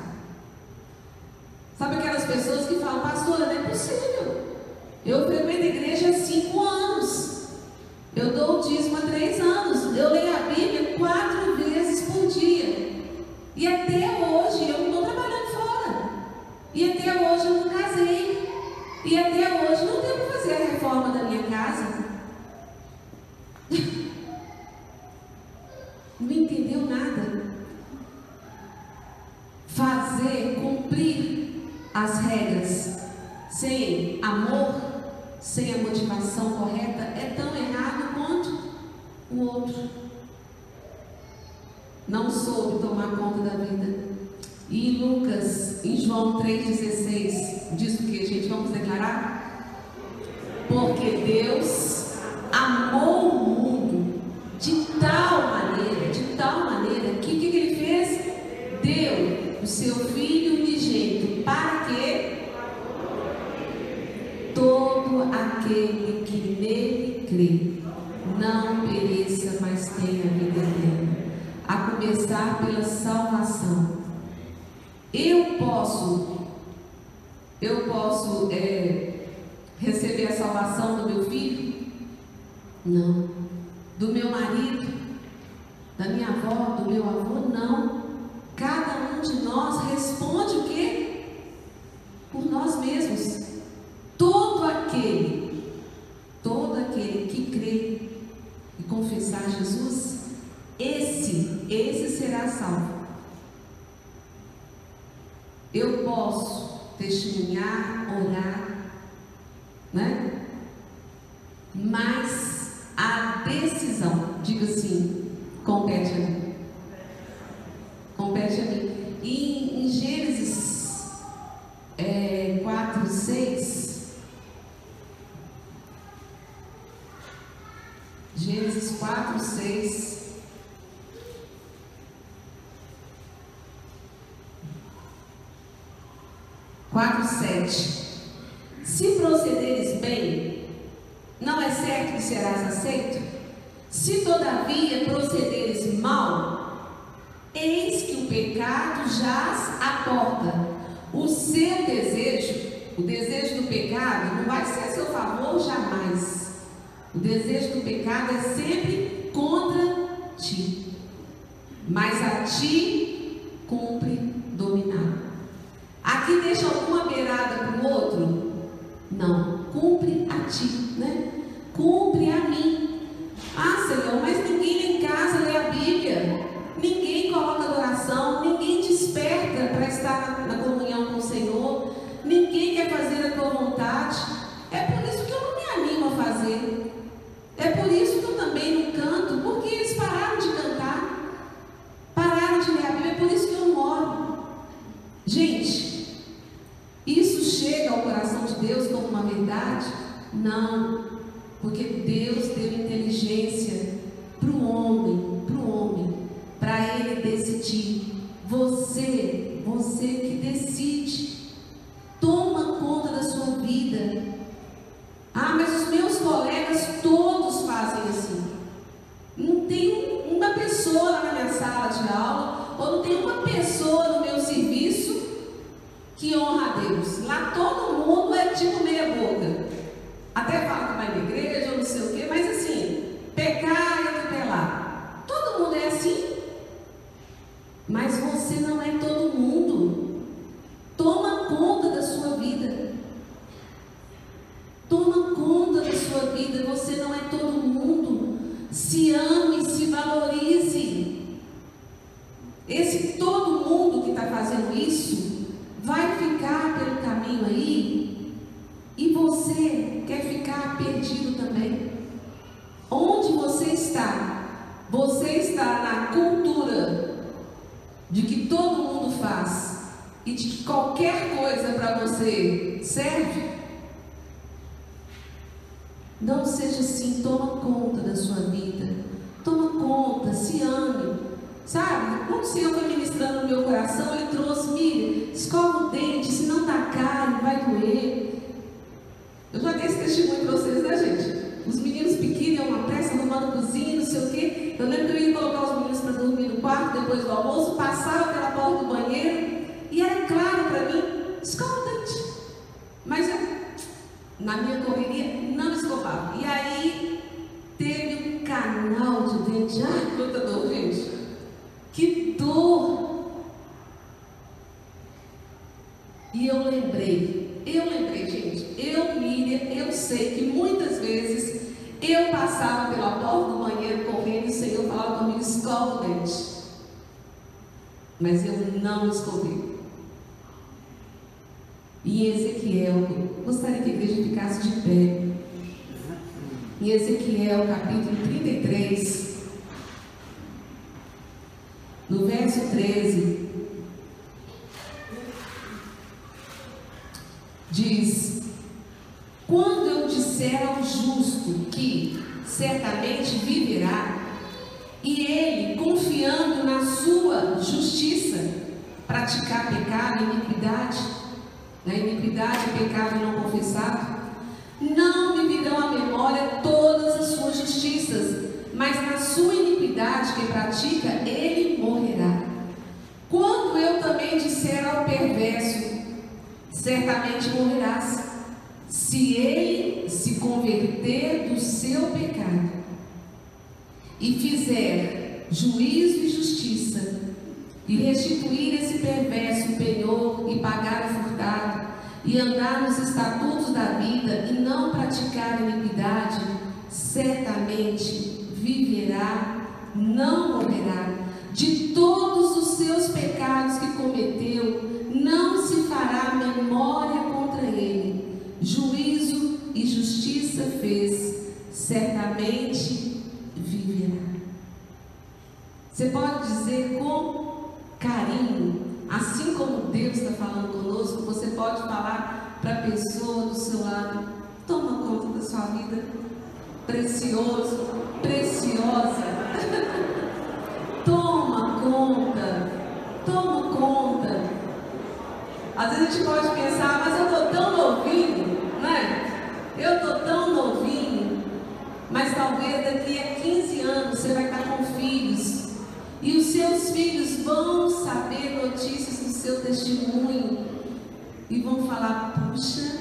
[SPEAKER 1] Sabe aquelas pessoas que falam, pastora, não é possível. Eu frequento a igreja há cinco anos. Eu dou o dízimo há três anos. Eu leio a Bíblia quatro vezes por dia. E até hoje eu não estou trabalhando fora. E até hoje eu não casei. E até hoje não tenho que fazer a reforma da minha casa. Não entendeu nada. Fazer, cumprir as regras sem amor, sem a motivação correta, é tão errado quanto o outro. não soube tomar conta da vida. E em Lucas, em João 3,16, diz o que, gente? Vamos declarar? Porque Deus amou o mundo de tal maneira, de tal maneira, que o que, que ele fez? Deu o seu Filho unigênito para que todo aquele que nele crê não pereça, mas tenha vida eterna. A começar pela salvação. Eu posso, eu posso é, receber a salvação do meu filho? Não. Do meu marido? Da minha avó? Do meu avô? Não. Cada um de nós responde o quê? Por nós mesmos. Todo aquele, todo aquele que crê e confessar Jesus, esse, esse será salvo. Eu posso testemunhar, orar, né? Mas a decisão, diga assim, compete a mim. Compete a mim. E em Gênesis é, 4, 6. Gênesis 4, 6. 4, 7. Se procederes bem, não é certo que serás aceito? Se todavia procederes mal, eis que o pecado jaz à porta. O seu desejo, o desejo do pecado, não vai ser a seu favor jamais. O desejo do pecado é sempre contra ti. Mas a ti cumpre dominar. Aqui deixa alguma beirada para o outro? Não. Cumpre a ti, né? Se ame. Sabe? Quando o Senhor foi ministrando no meu coração, Ele trouxe, Miriam, escova o dente, se não tá caro, vai doer. Eu já dei esse testemunho para vocês, né, gente? Os meninos pequenos iam uma pressa, arrumando cozinha, não sei o quê. Eu lembro que eu ia colocar os meninos para dormir no quarto depois do almoço, passava pela porta do banheiro e era claro para mim, escova o dente. Mas eu, na minha correria, não escovava. E aí Ai, quanta dor, gente. Que dor! E eu lembrei, eu lembrei, gente, eu, Miriam, eu sei que muitas vezes eu passava pela porta do banheiro correndo e o Senhor falava comigo, escova o dente. Mas eu não escovei. E Ezequiel, gostaria que a igreja ficasse de pé. Em Ezequiel, capítulo 33, no verso 13, diz: Quando eu disser ao justo que certamente viverá, e ele, confiando na sua justiça, praticar pecado iniquidade, na iniquidade, pecado não confessado, não me virão à memória todas as suas justiças, mas na sua iniquidade que pratica, ele morrerá. Quando eu também disser ao perverso, certamente morrerás, se ele se converter do seu pecado e fizer juízo e justiça, e restituir esse perverso penhor e pagar o furtado, e andar nos estatutos da vida e não praticar iniquidade, certamente viverá, não morrerá. De todos os seus pecados que cometeu, não se fará memória contra ele. Juízo e justiça fez, certamente viverá. Você pode dizer com carinho, assim como Deus está falando conosco, você pode falar para a pessoa do seu lado: toma conta da sua vida, precioso, preciosa. toma conta, toma conta. Às vezes a gente pode pensar, mas eu estou tão novinho, né? Eu estou tão novinho, mas talvez daqui a 15 anos você vai estar com filhos e os seus filhos vão saber notícias do seu testemunho e vão falar: puxa,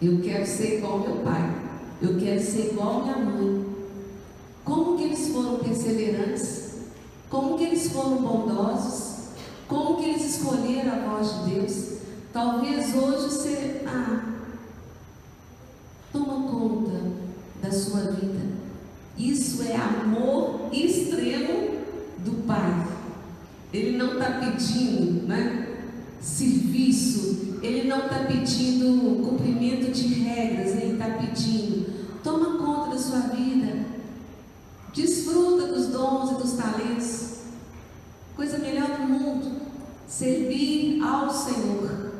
[SPEAKER 1] eu quero ser igual meu pai, eu quero ser igual minha mãe. Eles foram perseverantes? Como que eles foram bondosos? Como que eles escolheram a voz de Deus? Talvez hoje você, ah, toma conta da sua vida. Isso é amor extremo do Pai. Ele não está pedindo, né? Serviço, ele não está pedindo cumprimento de regras, ele está pedindo, toma conta da sua vida, desfruta dos dons e dos talentos, coisa melhor do mundo, servir ao Senhor.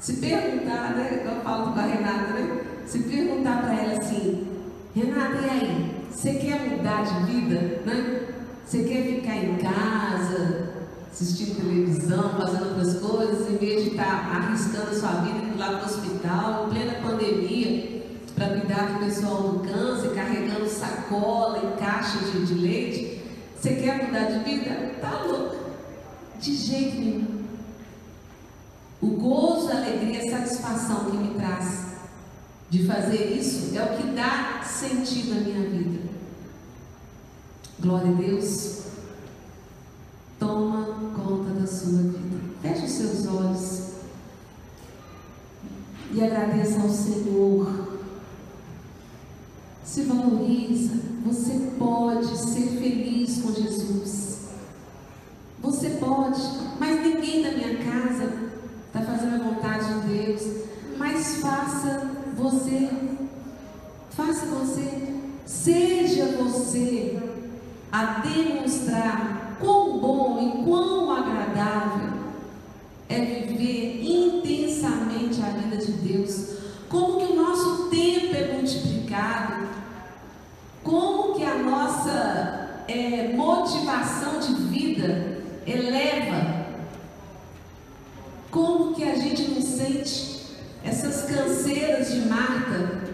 [SPEAKER 1] Se perguntar, né? Eu falo com a Renata, né? Se perguntar para ela assim, Renata, e aí? Você quer mudar de vida, né? Você quer ficar em casa, assistindo televisão, fazendo outras coisas, em vez de estar tá arriscando a sua vida indo lá para o hospital, em plena pandemia, para cuidar do pessoal do câncer, carregando sacola e caixa de, de leite? Você quer mudar de vida? Tá louco. De jeito nenhum. O gozo, a alegria, a satisfação que me traz de fazer isso é o que dá sentido à minha vida. Glória a Deus. Toma conta da sua vida. Feche os seus olhos e agradeça ao Senhor. Se valoriza. Você pode ser feliz com Jesus. Você pode, mas ninguém da minha casa está fazendo a vontade de Deus. Mas faça você. Faça você. Seja você a demonstrar quão bom e quão agradável é viver intensamente a vida de Deus. Como que o nosso tempo é multiplicado, como que a nossa é, motivação de vida eleva, como que a gente não sente essas canseiras de Marta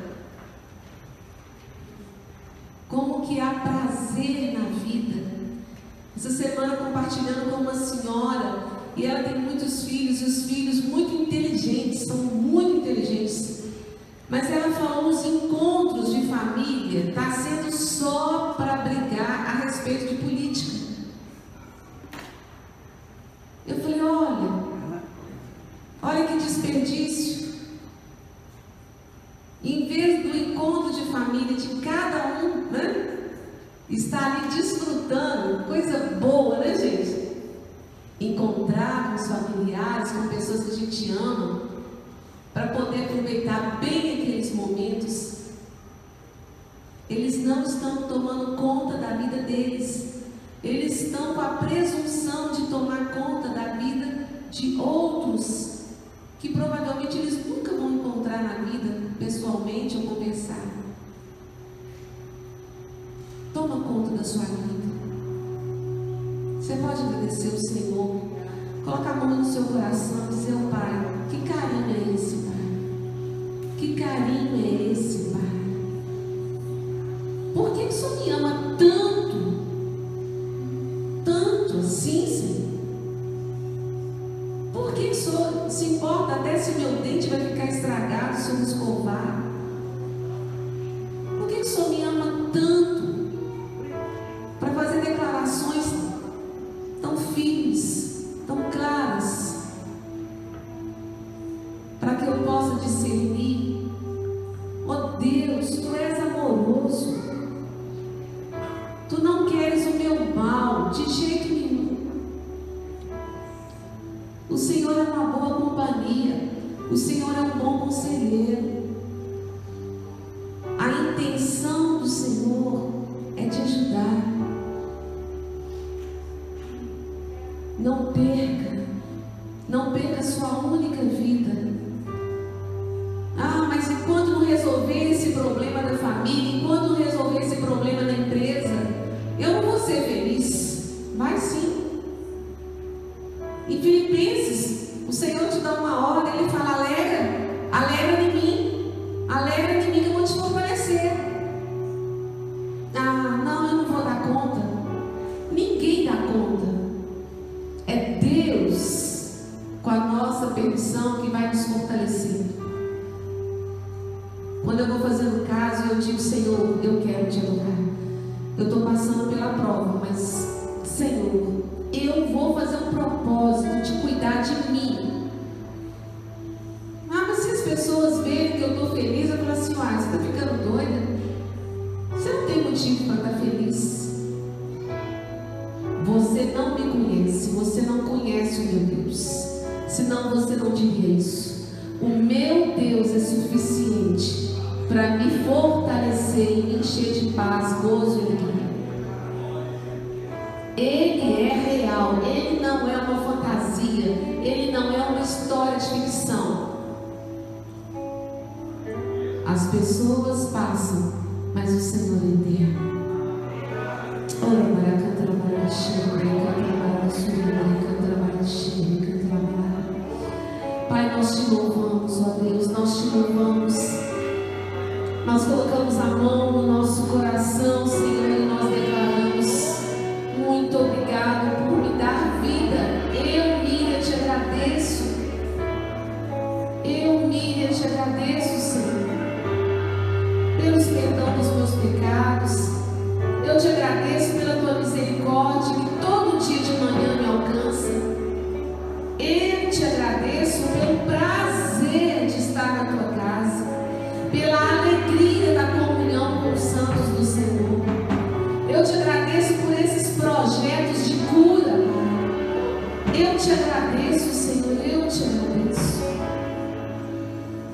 [SPEAKER 1] como que há prazer na vida. Essa semana compartilhando com uma senhora, e ela tem muitos filhos, e os filhos muito inteligentes, são muito inteligentes. Mas ela falou nos encontros de família, está sendo só para brigar a respeito de política. Eu falei, olha, olha que desperdício. Em vez do encontro de família de cada um, né? Estar ali desfrutando, coisa boa, né, gente? Encontrar com os familiares, com pessoas que a gente ama, para poder aproveitar bem aqueles momentos. Eles não estão tomando conta da vida deles, eles estão com a presunção tomar conta da vida de outros que provavelmente eles nunca vão encontrar na vida, pessoalmente ou conversar. Toma conta da sua vida. Você pode agradecer o Senhor. Colocar a mão no seu coração e dizer, oh, Pai, que carinho é esse? Que carinho é esse, Pai? Por que, o Senhor me ama tanto? Tanto assim, Senhor? Por que, o Senhor se importa até se meu dente vai ficar estragado se eu não escovar? Por que o Senhor me ama tanto? Louvamos, ó Deus, nós te louvamos. Nós colocamos a mão no nosso coração, Senhor, e nós declaramos: muito obrigado por me dar vida. Eu, Miriam, te agradeço. Eu, Miriam, te agradeço, Senhor, pelos perdão dos meus pecados. Eu te agradeço pela tua misericórdia que todo dia de manhã me alcança. Eu te agradeço pelo prazer de estar na tua casa, pela alegria da comunhão com os santos do Senhor. Eu te agradeço por esses projetos de cura. Eu te agradeço, Senhor, eu te agradeço.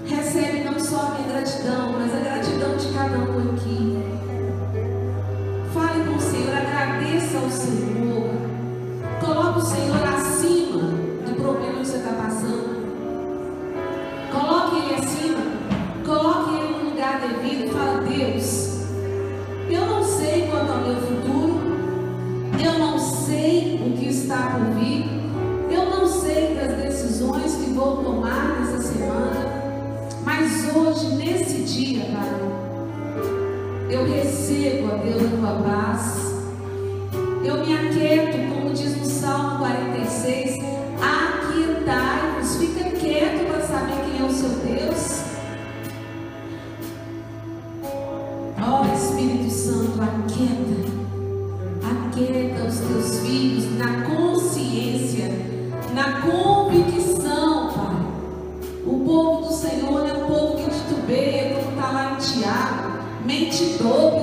[SPEAKER 1] Recebe não só a minha gratidão, mas a gratidão de cada um aqui. Fale com o Senhor, agradeça ao Senhor. Está por vir. Eu não sei das decisões que vou tomar nessa semana. Mas hoje, nesse dia, Pai, eu recebo, ó Deus, a tua paz. Eu me aquieto, como diz no Salmo 46, aquietai-vos, fica quieto para saber quem é o seu Deus. Ó Espírito Santo, aquieta mentidor,